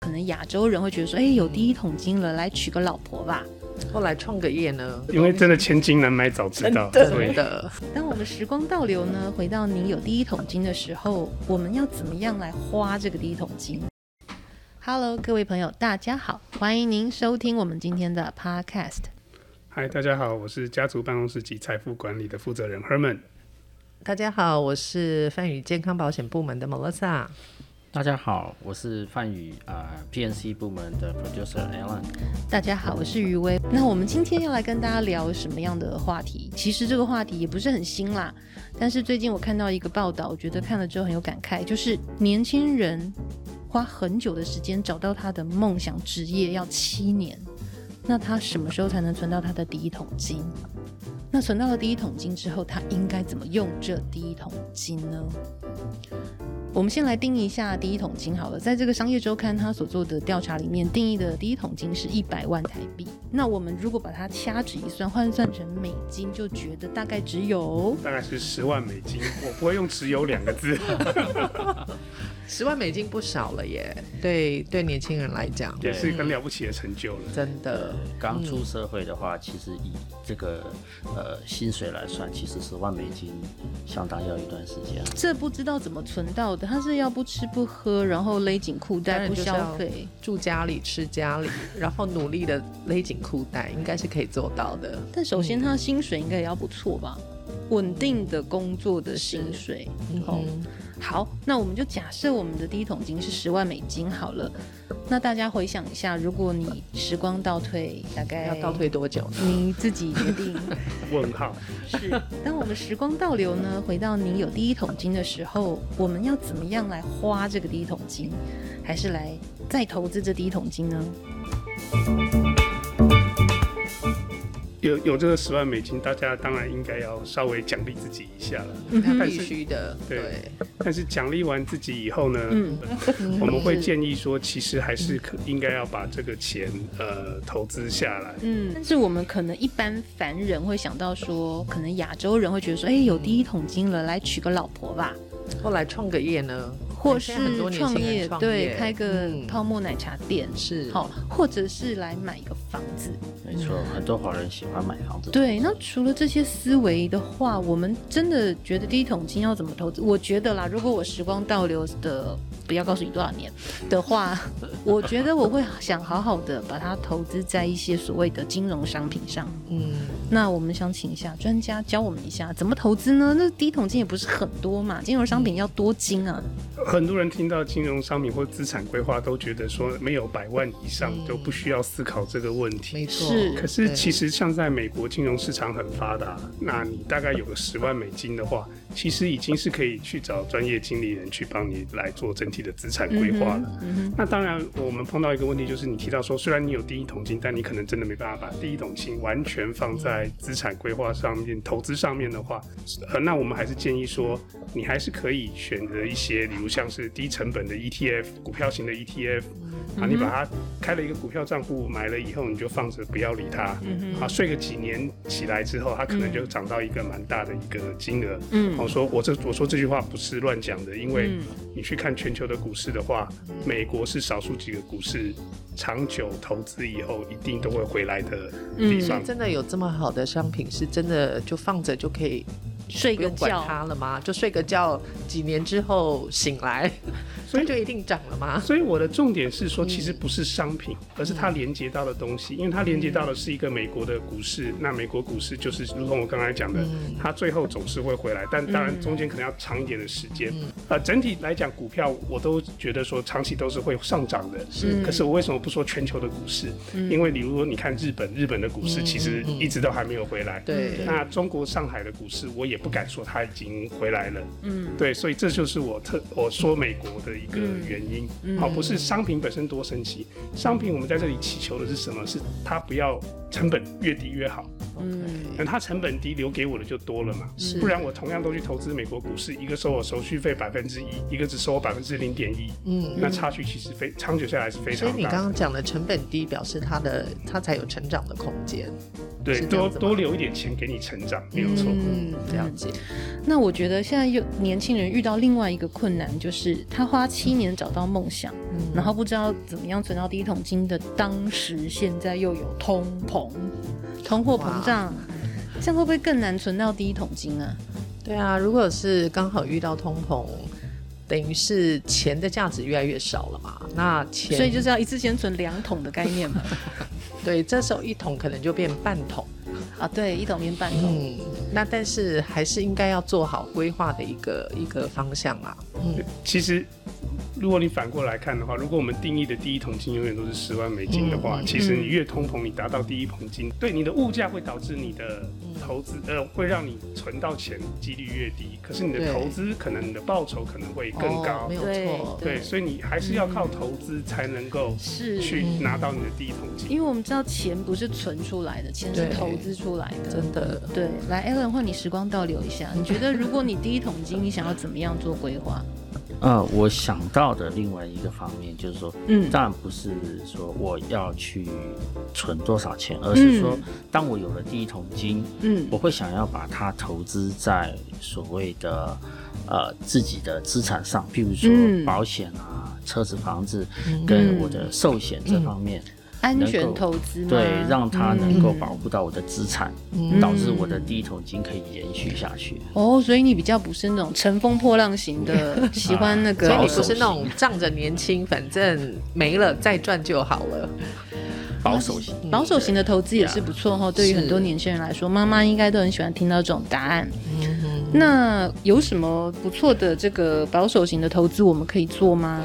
可能亚洲人会觉得说，哎、欸，有第一桶金了，来娶个老婆吧。后来创个业呢？因为真的千金难买早知道，真的。对的。当我们时光倒流呢，回到你有第一桶金的时候，我们要怎么样来花这个第一桶金？Hello，各位朋友，大家好，欢迎您收听我们今天的 Podcast。嗨，大家好，我是家族办公室及财富管理的负责人 Herman。大家好，我是泛宇健康保险部门的 Melissa。大家好，我是泛宇啊 PNC 部门的 Producer Alan。大家好，我是余威。那我们今天要来跟大家聊什么样的话题？其实这个话题也不是很新啦，但是最近我看到一个报道，我觉得看了之后很有感慨，就是年轻人花很久的时间找到他的梦想职业要七年，那他什么时候才能存到他的第一桶金？那存到了第一桶金之后，他应该怎么用这第一桶金呢？我们先来定义一下第一桶金好了，在这个商业周刊他所做的调查里面，定义的第一桶金是一百万台币。那我们如果把它掐指一算，换算成美金，就觉得大概只有大概是十万美金。我不会用“只有”两个字。十万美金不少了耶，对对，年轻人来讲也是一个了不起的成就了。真的，刚出社会的话，嗯、其实以这个呃薪水来算，其实十万美金相当要一段时间。这不知道怎么存到的，他是要不吃不喝，然后勒紧裤带不消费，住家里吃家里，然后努力的勒紧裤带，应该是可以做到的。但首先，他的薪水应该也要不错吧？稳定的工作的薪水，嗯好，那我们就假设我们的第一桶金是十万美金好了。那大家回想一下，如果你时光倒退，大概要倒退多久呢？你自己决定。问号。是。当我们时光倒流呢，回到你有第一桶金的时候，我们要怎么样来花这个第一桶金？还是来再投资这第一桶金呢？有有这个十万美金，大家当然应该要稍微奖励自己一下了。嗯，必须的。对。但是奖励完自己以后呢，嗯，我们会建议说，其实还是可应该要把这个钱呃投资下来。嗯。但是我们可能一般凡人会想到说，可能亚洲人会觉得说，哎，有第一桶金了，来娶个老婆吧。后来创个业呢？或是创业，对，开个泡沫奶茶店，嗯、是好，或者是来买一个房子。没错，很多华人喜欢买房子。对，那除了这些思维的话，我们真的觉得第一桶金要怎么投资？我觉得啦，如果我时光倒流的。不要告诉你多少年的话，我觉得我会想好好的把它投资在一些所谓的金融商品上。嗯，那我们想请一下专家教我们一下怎么投资呢？那第一桶金也不是很多嘛，金融商品要多金啊。很多人听到金融商品或资产规划都觉得说没有百万以上都不需要思考这个问题。没错，是。可是其实像在美国金融市场很发达，那你大概有个十万美金的话，其实已经是可以去找专业经理人去帮你来做整体的资产规划了。嗯嗯、那当然，我们碰到一个问题，就是你提到说，虽然你有第一桶金，但你可能真的没办法把第一桶金完全放在资产规划上面、投资上面的话，呃，那我们还是建议说，你还是可以选择一些，比如像是低成本的 ETF、股票型的 ETF，啊，你把它开了一个股票账户，买了以后你就放着，不要理它，嗯，啊，睡个几年起来之后，它可能就涨到一个蛮大的一个金额。嗯，我说我这我说这句话不是乱讲的，因为你去看全球的股市。的话，美国是少数几个股市长久投资以后一定都会回来的地方。嗯，真的有这么好的商品，是真的就放着就可以睡个觉它了吗？就睡个觉，几年之后醒来。所以就一定涨了吗？所以我的重点是说，其实不是商品，嗯、而是它连接到的东西，因为它连接到的是一个美国的股市。嗯、那美国股市就是如同我刚才讲的，嗯、它最后总是会回来，但当然中间可能要长一点的时间。嗯、呃，整体来讲，股票我都觉得说长期都是会上涨的。是。可是我为什么不说全球的股市？嗯、因为你如果你看日本，日本的股市其实一直都还没有回来。对、嗯。那中国上海的股市，我也不敢说他已经回来了。嗯。对，所以这就是我特我说美国的。一个原因，好，不是商品本身多神奇，商品我们在这里祈求的是什么？是它不要成本越低越好。嗯，那它成本低，留给我的就多了嘛。是，不然我同样都去投资美国股市，一个收我手续费百分之一，一个只收我百分之零点一。嗯，那差距其实非长久下来是非常大。所以你刚刚讲的成本低，表示它的它才有成长的空间。对，多多留一点钱给你成长，没有错。嗯，了解。那我觉得现在又年轻人遇到另外一个困难，就是他花七年找到梦想，嗯、然后不知道怎么样存到第一桶金的当时，现在又有通膨、通货膨胀，这样会不会更难存到第一桶金啊？对啊，如果是刚好遇到通膨，等于是钱的价值越来越少了嘛。那钱，所以就是要一次先存两桶的概念嘛。对，这时候一桶可能就变半桶。啊，对，一桶变半桶。嗯，那但是还是应该要做好规划的一个一个方向啦。嗯，其实如果你反过来看的话，如果我们定义的第一桶金永远都是十万美金的话，嗯、其实你越通膨，你达到第一桶金，对你的物价会导致你的投资呃会让你存到钱几率越低，可是你的投资可能你的报酬可能会更高。哦、没有错。对，所以你还是要靠投资才能够是去拿到你的第一桶金。因为我们知道钱不是存出来的，钱是投资出来的。真的。对，来，Alan，换你时光倒流一下，你觉得如果你第一桶金，你想要怎么样做规划？呃，我想到的另外一个方面就是说，嗯，当然不是说我要去存多少钱，而是说，当我有了第一桶金，嗯，我会想要把它投资在所谓的呃自己的资产上，譬如说保险啊、车子、房子，跟我的寿险这方面。嗯嗯安全投资对，让它能够保护到我的资产，嗯、导致我的第一桶金可以延续下去。哦，所以你比较不是那种乘风破浪型的，喜欢那个，所以你不是那种仗着年轻，反正没了再赚就好了。保守型，保守型的投资也是不错哈。对于很多年轻人来说，妈妈应该都很喜欢听到这种答案。嗯哼，那有什么不错的这个保守型的投资我们可以做吗？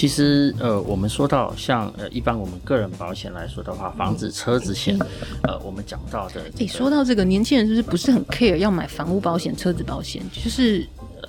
其实，呃，我们说到像呃，一般我们个人保险来说的话，房子、车子险，呃，我们讲到的、这个，哎、欸，说到这个，年轻人是不是不是很 care 要买房屋保险、车子保险，就是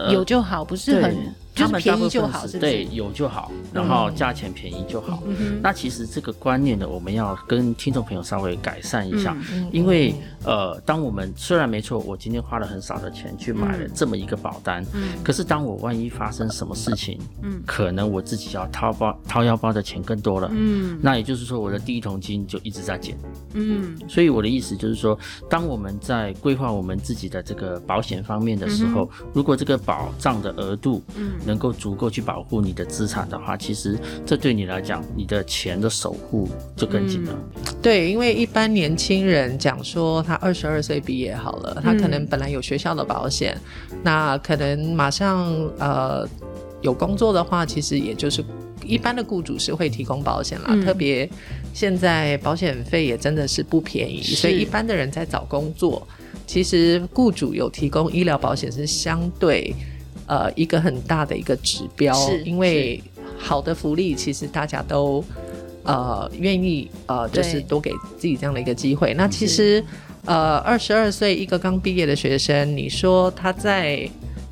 有就好，不是很。他们便宜就好，对，有就好，然后价钱便宜就好。嗯、那其实这个观念呢，我们要跟听众朋友稍微改善一下，嗯、因为呃，当我们虽然没错，我今天花了很少的钱去买了这么一个保单，嗯、可是当我万一发生什么事情，嗯，可能我自己要掏包掏腰包的钱更多了，嗯，那也就是说我的第一桶金就一直在减，嗯，所以我的意思就是说，当我们在规划我们自己的这个保险方面的时候，嗯、如果这个保障的额度，嗯。能够足够去保护你的资产的话，其实这对你来讲，你的钱的守护就更紧了。嗯。对，因为一般年轻人讲说，他二十二岁毕业好了，他可能本来有学校的保险，嗯、那可能马上呃有工作的话，其实也就是一般的雇主是会提供保险啦。嗯、特别现在保险费也真的是不便宜，所以一般的人在找工作，其实雇主有提供医疗保险是相对。呃，一个很大的一个指标，是因为好的福利，其实大家都呃愿意呃，就是多给自己这样的一个机会。那其实呃，二十二岁一个刚毕业的学生，你说他在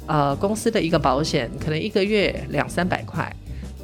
呃公司的一个保险，可能一个月两三百块，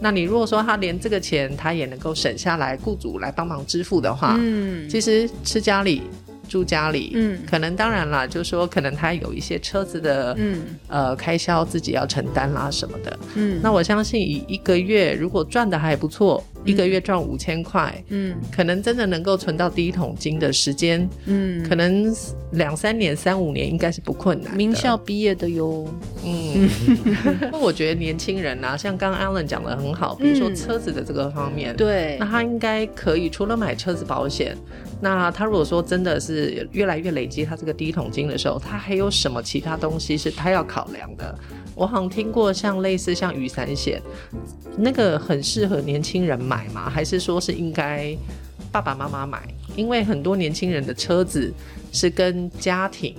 那你如果说他连这个钱他也能够省下来，雇主来帮忙支付的话，嗯，其实吃家里。住家里，嗯，可能当然啦，就是说可能他有一些车子的，嗯，呃，开销自己要承担啦什么的，嗯，那我相信以一个月如果赚的还不错。一个月赚五千块，嗯，可能真的能够存到第一桶金的时间，嗯，可能两三年、三五年应该是不困难。名校毕业的哟，嗯，那我觉得年轻人啊，像刚刚 Alan 讲的很好，比如说车子的这个方面，对，那他应该可以除了买车子保险，那他如果说真的是越来越累积他这个第一桶金的时候，他还有什么其他东西是他要考量的？我好像听过像类似像雨伞险，那个很适合年轻人买吗？还是说是应该爸爸妈妈买？因为很多年轻人的车子是跟家庭。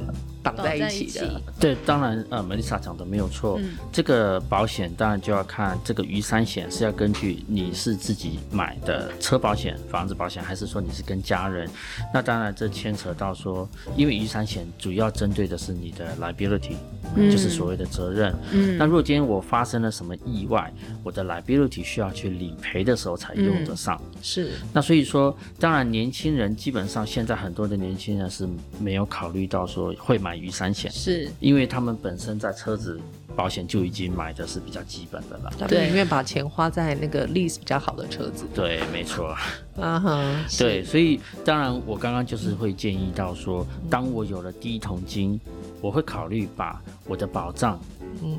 绑在一起的，对，当然，呃，Melissa 讲的没有错。嗯、这个保险当然就要看这个雨伞险是要根据你是自己买的车保险、房子保险，还是说你是跟家人？那当然这牵扯到说，因为雨伞险主要针对的是你的 liability，、嗯、就是所谓的责任。嗯，那如果今天我发生了什么意外，我的 liability 需要去理赔的时候才用得上。嗯、是。那所以说，当然年轻人基本上现在很多的年轻人是没有考虑到说会买。雨伞险是因为他们本身在车子保险就已经买的是比较基本的了。他们宁愿把钱花在那个 lease 比较好的车子。对，没错。啊哈，对，所以当然我刚刚就是会建议到说，当我有了第一桶金，我会考虑把我的保障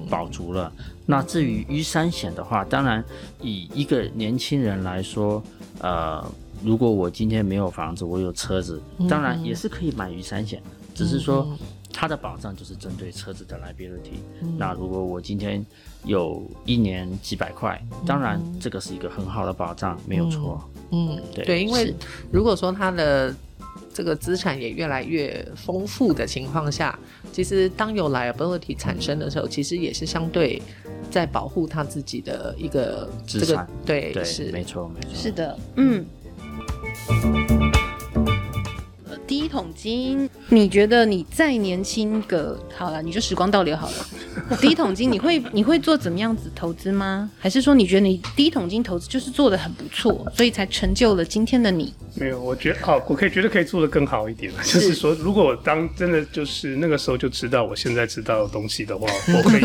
保足了。那至于雨伞险的话，当然以一个年轻人来说，呃，如果我今天没有房子，我有车子，当然也是可以买雨伞险，只是说。它的保障就是针对车子的 liability。嗯、那如果我今天有一年几百块，嗯、当然这个是一个很好的保障，没有错。嗯，对对，因为如果说他的这个资产也越来越丰富的情况下，其实当有 liability 产生的时候，嗯、其实也是相对在保护他自己的一个资产。这个、对，对是没错没错。是的，嗯。桶金，你觉得你再年轻个好了，你就时光倒流好了。第一桶金，你会你会做怎么样子投资吗？还是说你觉得你第一桶金投资就是做的很不错，所以才成就了今天的你？没有，我觉得好，我可以觉得可以做的更好一点。是就是说，如果我当真的就是那个时候就知道我现在知道的东西的话，我可以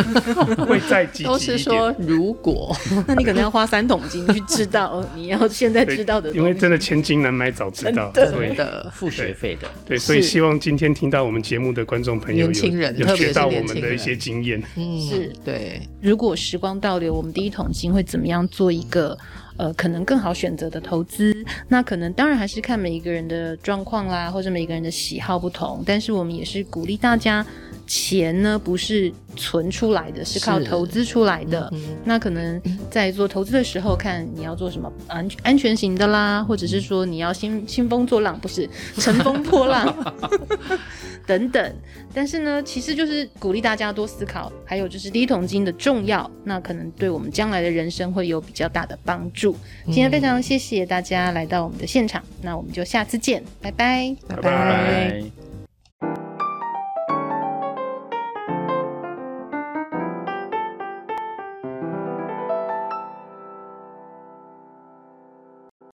会再积极一点。都是说如果，那你可能要花三桶金去知道你要现在知道的东西。因为真的千金难买早知道，对的，付学费的。对，所以希望今天听到我们节目的观众朋友有，年轻人有学到我们的一些经验。嗯，是对。如果时光倒流，我们第一桶金会怎么样做一个？呃，可能更好选择的投资，那可能当然还是看每一个人的状况啦，或者每一个人的喜好不同。但是我们也是鼓励大家，钱呢不是存出来的，是靠投资出来的。嗯、那可能在做投资的时候，看你要做什么安安全型的啦，或者是说你要兴兴风作浪，不是乘风破浪。等等，但是呢，其实就是鼓励大家多思考，还有就是第一桶金的重要，那可能对我们将来的人生会有比较大的帮助。今天非常谢谢大家来到我们的现场，那我们就下次见，拜拜，拜拜。拜拜。